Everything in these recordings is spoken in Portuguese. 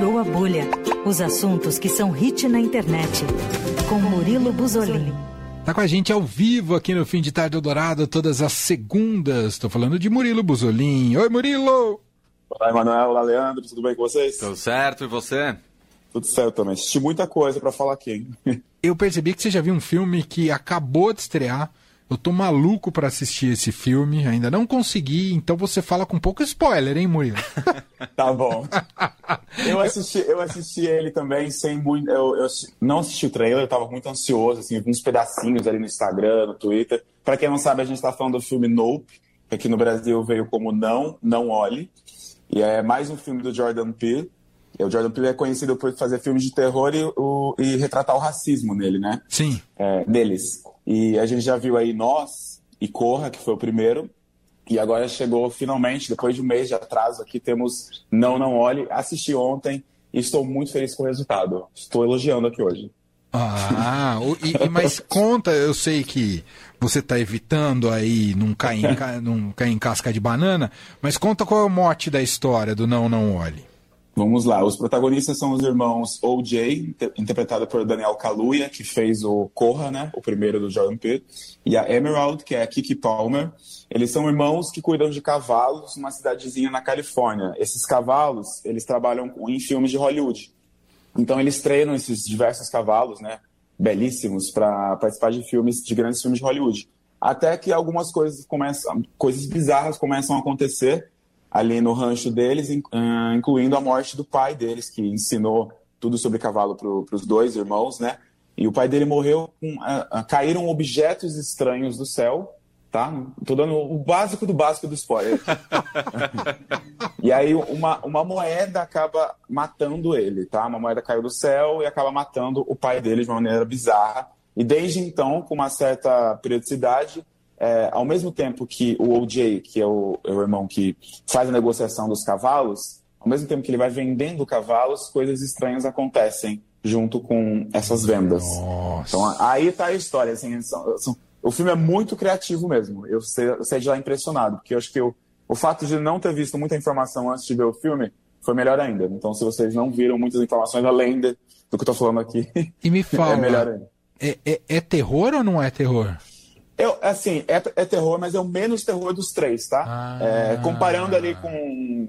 Furou a Bolha. Os assuntos que são hit na internet. Com Murilo Buzolini. Tá com a gente ao vivo aqui no Fim de Tarde Eldorado, todas as segundas. Estou falando de Murilo Buzolin. Oi, Murilo! Olá, Emanuel. Olá, Leandro. Tudo bem com vocês? Tudo certo. E você? Tudo certo também. Assisti muita coisa para falar aqui, hein? Eu percebi que você já viu um filme que acabou de estrear. Eu tô maluco para assistir esse filme, ainda não consegui, então você fala com pouco spoiler, hein, Murilo? tá bom. Eu assisti, eu assisti ele também sem muito. Eu, eu não assisti o trailer, eu tava muito ansioso, assim, uns pedacinhos ali no Instagram, no Twitter. Para quem não sabe, a gente tá falando do filme Nope, que aqui no Brasil veio como Não, Não Olhe. E é mais um filme do Jordan Peele. O Jordan Peele é conhecido por fazer filmes de terror e, o, e retratar o racismo nele, né? Sim. É, deles. E a gente já viu aí Nós e Corra, que foi o primeiro. E agora chegou finalmente, depois de um mês de atraso aqui, temos Não Não Olhe. Assisti ontem e estou muito feliz com o resultado. Estou elogiando aqui hoje. Ah, e, mas conta, eu sei que você está evitando aí não cair, em, não cair em casca de banana, mas conta qual é o mote da história do Não Não Olhe. Vamos lá, os protagonistas são os irmãos O.J., interpretado por Daniel Kaluuya, que fez o Corra, né, o primeiro do Jordan Peele, e a Emerald, que é a Kiki Palmer. Eles são irmãos que cuidam de cavalos numa cidadezinha na Califórnia. Esses cavalos, eles trabalham em filmes de Hollywood. Então eles treinam esses diversos cavalos, né, belíssimos, para participar de filmes, de grandes filmes de Hollywood. Até que algumas coisas começam, coisas bizarras começam a acontecer ali no rancho deles, ah, incluindo a morte do pai deles, que ensinou tudo sobre cavalo para os dois irmãos, né? E o pai dele morreu, com, uh, caíram objetos estranhos do céu, tá? Tô dando o básico do básico do spoiler. e aí uma, uma moeda acaba matando ele, tá? Uma moeda caiu do céu e acaba matando o pai dele de uma maneira bizarra. E desde então, com uma certa periodicidade, é, ao mesmo tempo que o OJ, que é o, é o, irmão que faz a negociação dos cavalos, ao mesmo tempo que ele vai vendendo cavalos, coisas estranhas acontecem junto com essas vendas. Nossa. Então aí tá a história. Assim, são, são, o filme é muito criativo mesmo. Eu saí, de lá impressionado, porque eu acho que eu, o fato de não ter visto muita informação antes de ver o filme foi melhor ainda. Então, se vocês não viram muitas informações além de, do que eu tô falando aqui, e me fala, é melhor ainda. É, é, é terror ou não é terror? Eu, assim, é, é, terror, mas é o menos terror dos três, tá? Ah. É, comparando ali com,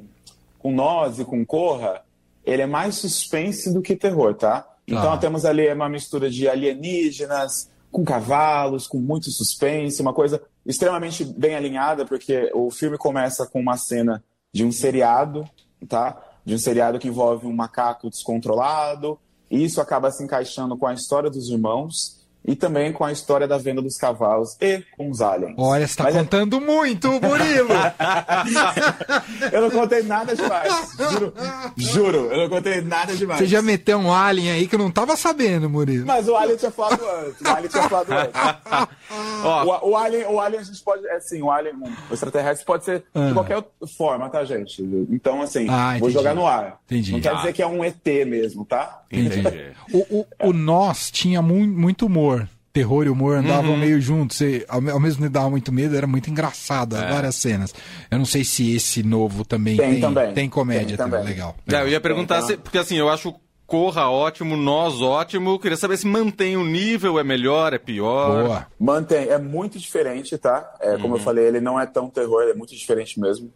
com Nós e com Corra, ele é mais suspense do que terror, tá? Então Ah. temos ali uma mistura de alienígenas, com cavalos, com muito suspense, uma coisa extremamente bem alinhada, porque o filme começa com uma cena de um seriado, tá? De um seriado que envolve um macaco descontrolado, e isso acaba se encaixando com a história dos irmãos e também com a história da venda dos cavalos e com os aliens. Olha, você tá Mas é- contando muito, Murilo! Eu não contei nada demais. Juro, juro, eu não contei nada demais. Você já meteu um alien aí que eu não tava sabendo, Murilo. Mas o Alien tinha falado antes. O Alien tinha falado antes. O, o Alien, o Alien a gente pode. É assim, o Alien, o extraterrestre pode ser Ah. de qualquer forma, tá, gente? Então, assim, Ah, vou jogar no ar. Entendi. Não quer Ah. dizer que é um ET mesmo, tá? entendi. O, o, o Nós tinha mu muito humor. Terror e humor andavam Uhum. meio juntos. Você, ao, ao mesmo tempo dava muito medo, era muito engraçado, as É. várias cenas. Eu não sei se esse novo também Tem tem, também. tem comédia Tem também. também. Legal. É, eu ia perguntar, se, porque assim, eu acho Corra ótimo, Nós ótimo. Queria saber se mantém o nível, é melhor, é pior. Boa. Mantém, é muito diferente, tá? É, como eu falei, ele não é tão terror, ele é muito diferente mesmo.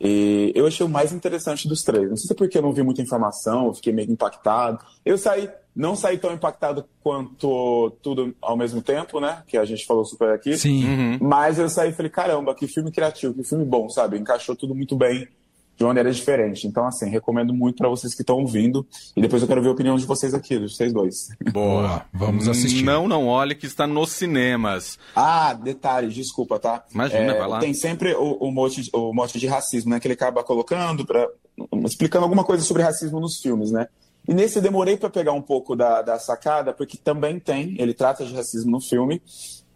E eu achei o mais interessante dos três. Não sei se é porque eu não vi muita informação, eu fiquei meio impactado. Eu saí, não saí tão impactado quanto tudo ao mesmo tempo, né? Que a gente falou super aqui. Sim. Uhum. Mas eu saí e falei, caramba, que filme criativo, que filme bom, sabe? Encaixou tudo muito bem, de maneira diferente. Então, assim, recomendo muito pra vocês que estão ouvindo. E depois eu quero ver a opinião de vocês aqui, de vocês dois. Boa. Vamos assistir. Não, não olhe que está nos cinemas. Ah, detalhe, desculpa, tá? Imagina, vai lá. Tem sempre o, o, mote, o mote de racismo, né? Que ele acaba colocando, pra, explicando alguma coisa sobre racismo nos filmes, né? E nesse eu demorei para pegar um pouco da, da sacada, porque também tem, ele trata de racismo no filme.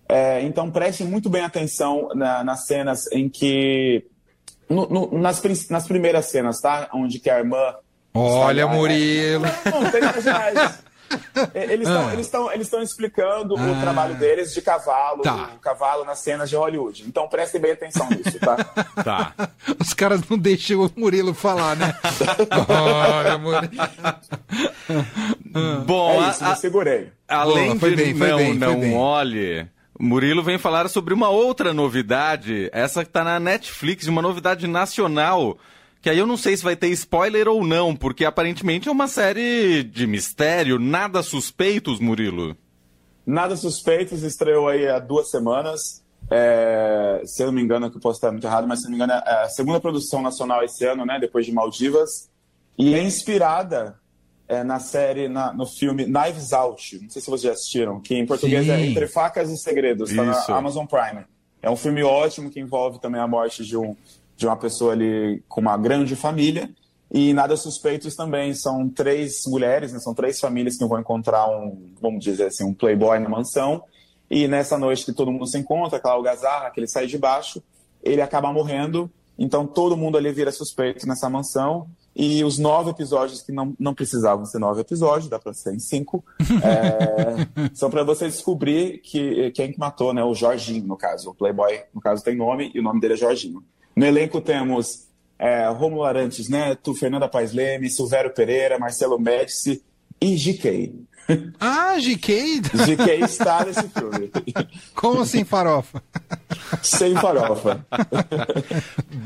É, então prestem muito bem atenção na- nas cenas em que. no- no- nas, nas primeiras cenas, tá? Onde que a irmã. Olha, está- Murilo. Não, não tem demais. Eles estão eles estão eles estão explicando Ah. o trabalho deles de cavalo, Tá. o cavalo nas cenas de Hollywood. Então prestem bem atenção nisso, tá? Tá. Os caras não deixam o Murilo falar, né? Olha, Murilo. Bom, é isso, a- segurei. além Boa, foi de bem, foi não, bem, foi não bem. olhe, Murilo vem falar sobre uma outra novidade, essa que tá na Netflix, uma novidade nacional, que aí eu não sei se vai ter spoiler ou não, porque aparentemente é uma série de mistério, nada suspeitos, Murilo. Nada Suspeitos estreou aí há duas semanas. É, se eu não me engano, que eu posso estar muito errado, mas se eu não me engano, é a segunda produção nacional esse ano, né? Depois de Maldivas. E é inspirada é, na série, na- no filme Knives Out. Não sei se vocês já assistiram, que em português é Sim. Entre Facas e Segredos, tá na Amazon Prime. É um filme ótimo que envolve também a morte de, um, de uma pessoa ali com uma grande família. E Nada Suspeitos também. São três mulheres, né? são três famílias que vão encontrar um, vamos dizer assim, um playboy na mansão. E nessa noite que todo mundo se encontra, aquela algazarra, que ele sai de baixo, ele acaba morrendo. Então todo mundo ali vira suspeito nessa mansão. E os nove episódios que não, não precisavam ser nove episódios, dá pra ser em cinco, é, são para você descobrir que quem que matou, né? O Jorginho, no caso. O Playboy, no caso, tem nome e o nome dele é Jorginho. No elenco temos é, Romulo Arantes Neto, Fernanda Paes Leme, Silvério Pereira, Marcelo Médici e GK. Ah, GK? GK está nesse filme. Como assim, farofa? Sem farofa.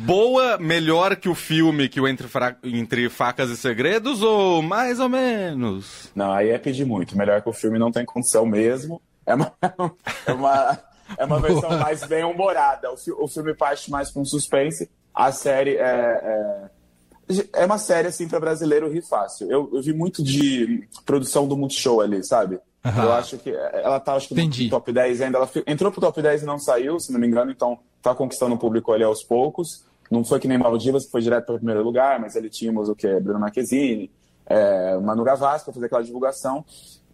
Boa, melhor que o filme que o Entre, Fra- Entre Facas e Segredos ou mais ou menos? Não, aí é pedir muito. Melhor que o filme não tem condição mesmo. É uma, é uma, é uma versão mais bem humorada. O, fi- o filme parte mais com suspense. A série é. É, é uma série, assim, para brasileiro rir fácil. Eu, eu vi muito de produção do Multishow ali, sabe? Aham. Eu acho que ela tá, acho que Entendi. no top 10 ainda. Ela entrou pro top 10 e não saiu, se não me engano, então tá conquistando o público ali aos poucos. Não foi que nem Maldivas, que foi direto para o primeiro lugar, mas ali tínhamos o quê? Bruno Marquezine, é, Manu Gavassi para fazer aquela divulgação.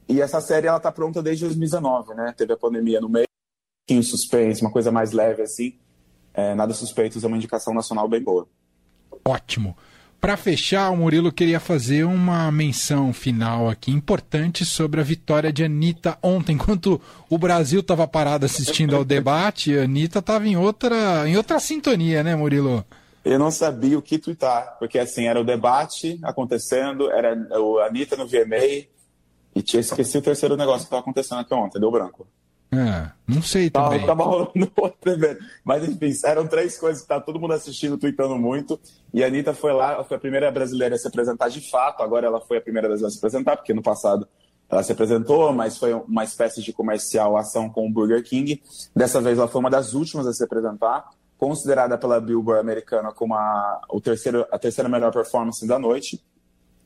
E essa série ela tá pronta desde 2019, né? Teve a pandemia no meio, pouquinho suspense, uma coisa mais leve assim. É, Nada Suspeitos é uma indicação nacional bem boa. Ótimo. Para fechar, o Murilo queria fazer uma menção final aqui importante sobre a vitória de Anitta ontem. Enquanto o Brasil estava parado assistindo ao debate, a Anitta estava em outra, em outra sintonia, né, Murilo? Eu não sabia o que twittar, porque assim, era o debate acontecendo, era o Anitta no VMA, e tinha esqueci o terceiro negócio que estava acontecendo aqui ontem, deu branco. É, não sei Tava, também. tava rolando outro evento. Mas enfim, eram três coisas que tá todo mundo assistindo, tweetando muito. E a Anitta foi lá, foi a primeira brasileira a se apresentar de fato. Agora ela foi a primeira brasileira a se apresentar, porque no passado ela se apresentou, mas foi uma espécie de comercial ação com o Burger King. Dessa vez ela foi uma das últimas a se apresentar, considerada pela Billboard americana como a, o terceiro, a terceira melhor performance da noite.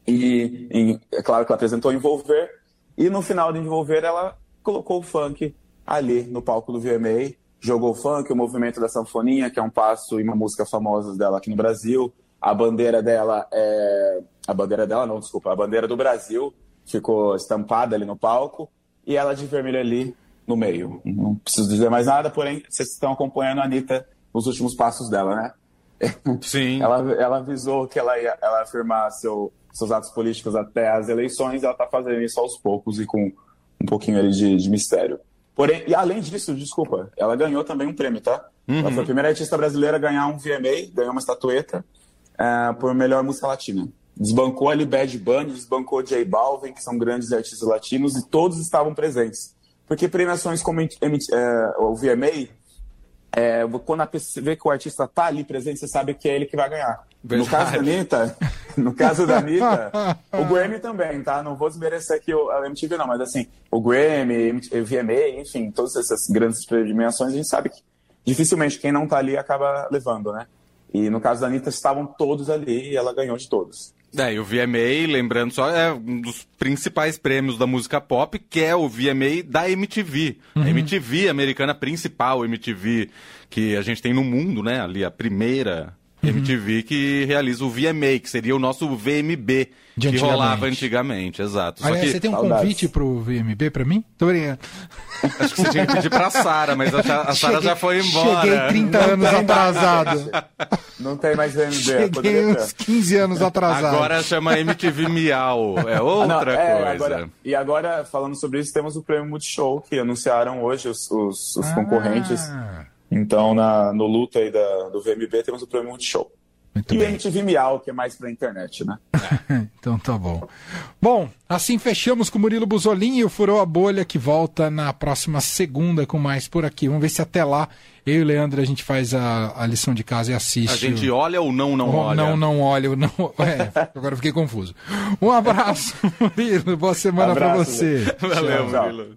E, e é claro que ela apresentou Envolver. E no final de Envolver, ela colocou o funk ali no palco do VMA. Jogou o funk, o movimento da sanfoninha, que é um passo e uma música famosa dela aqui no Brasil. A bandeira dela é. A bandeira dela, não, desculpa. A bandeira do Brasil ficou estampada ali no palco. E ela de vermelho ali no meio. Não preciso dizer mais nada, porém, vocês estão acompanhando a Anitta nos últimos passos dela, né? Sim. Ela, ela avisou que ela ia, ela ia firmar seu, seus atos políticos até as eleições, e ela está fazendo isso aos poucos e com um pouquinho ali de, de mistério. Porém, e além disso, desculpa, ela ganhou também um prêmio, tá? Ela foi a primeira artista brasileira a ganhar um VMA, ganhou uma estatueta eh, por melhor música latina. Desbancou ali Bad Bunny, desbancou J Balvin, que são grandes artistas latinos, e todos estavam presentes. Porque premiações como eh, o VMA, é, quando a pessoa vê que o artista tá ali presente, você sabe que é ele que vai ganhar. No Verdade. caso da Anitta, no caso da Anitta, o Grammy também, tá? Não vou desmerecer aqui o- a MTV, não, mas assim, o Grammy, o VMA, enfim, todas essas grandes premiações, a gente sabe que dificilmente quem não tá ali acaba levando, né? E no caso da Anitta, estavam todos ali e ela ganhou de todos. É, e o VMA, lembrando só, é um dos principais prêmios da música pop, que é o VMA da MTV. A MTV americana principal, MTV que a gente tem no mundo, né? Ali a primeira MTV que realiza o VMA, que seria o nosso VMB, De que rolava antigamente, exato. Só Aliás, que você tem um Saudades. convite pro VMB pra mim? Tô brincando. acho que você tinha que pedir pra Sara, mas a, a Sara Cheguei- já foi embora. Cheguei 30 anos atrasado. Não tem mais VMB, Cheguei poderia uns ter. 15 anos atrasado. Agora chama MTV Miau, é Ah, não, outra é, coisa. agora- e agora, falando sobre isso, temos o Prêmio Multishow, que anunciaram hoje os, os- os concorrentes. Ah, Então, na, no luta aí da, do VMB, temos o Prêmio Multishow. muito E bem. MTV Miau, que é mais pra internet, né? Então tá bom. Bom, assim fechamos com o Murilo Buzolin e o Furou a Bolha que volta na próxima segunda com mais por aqui. Vamos ver se até lá eu e o Leandro a gente faz a, a lição de casa e assiste. A gente o... olha ou não, não Oh, olha? Não, não olha. Não... É, agora eu fiquei confuso. Um abraço, Murilo. Boa semana pra Abraço, você. Valeu, Tchau. Murilo.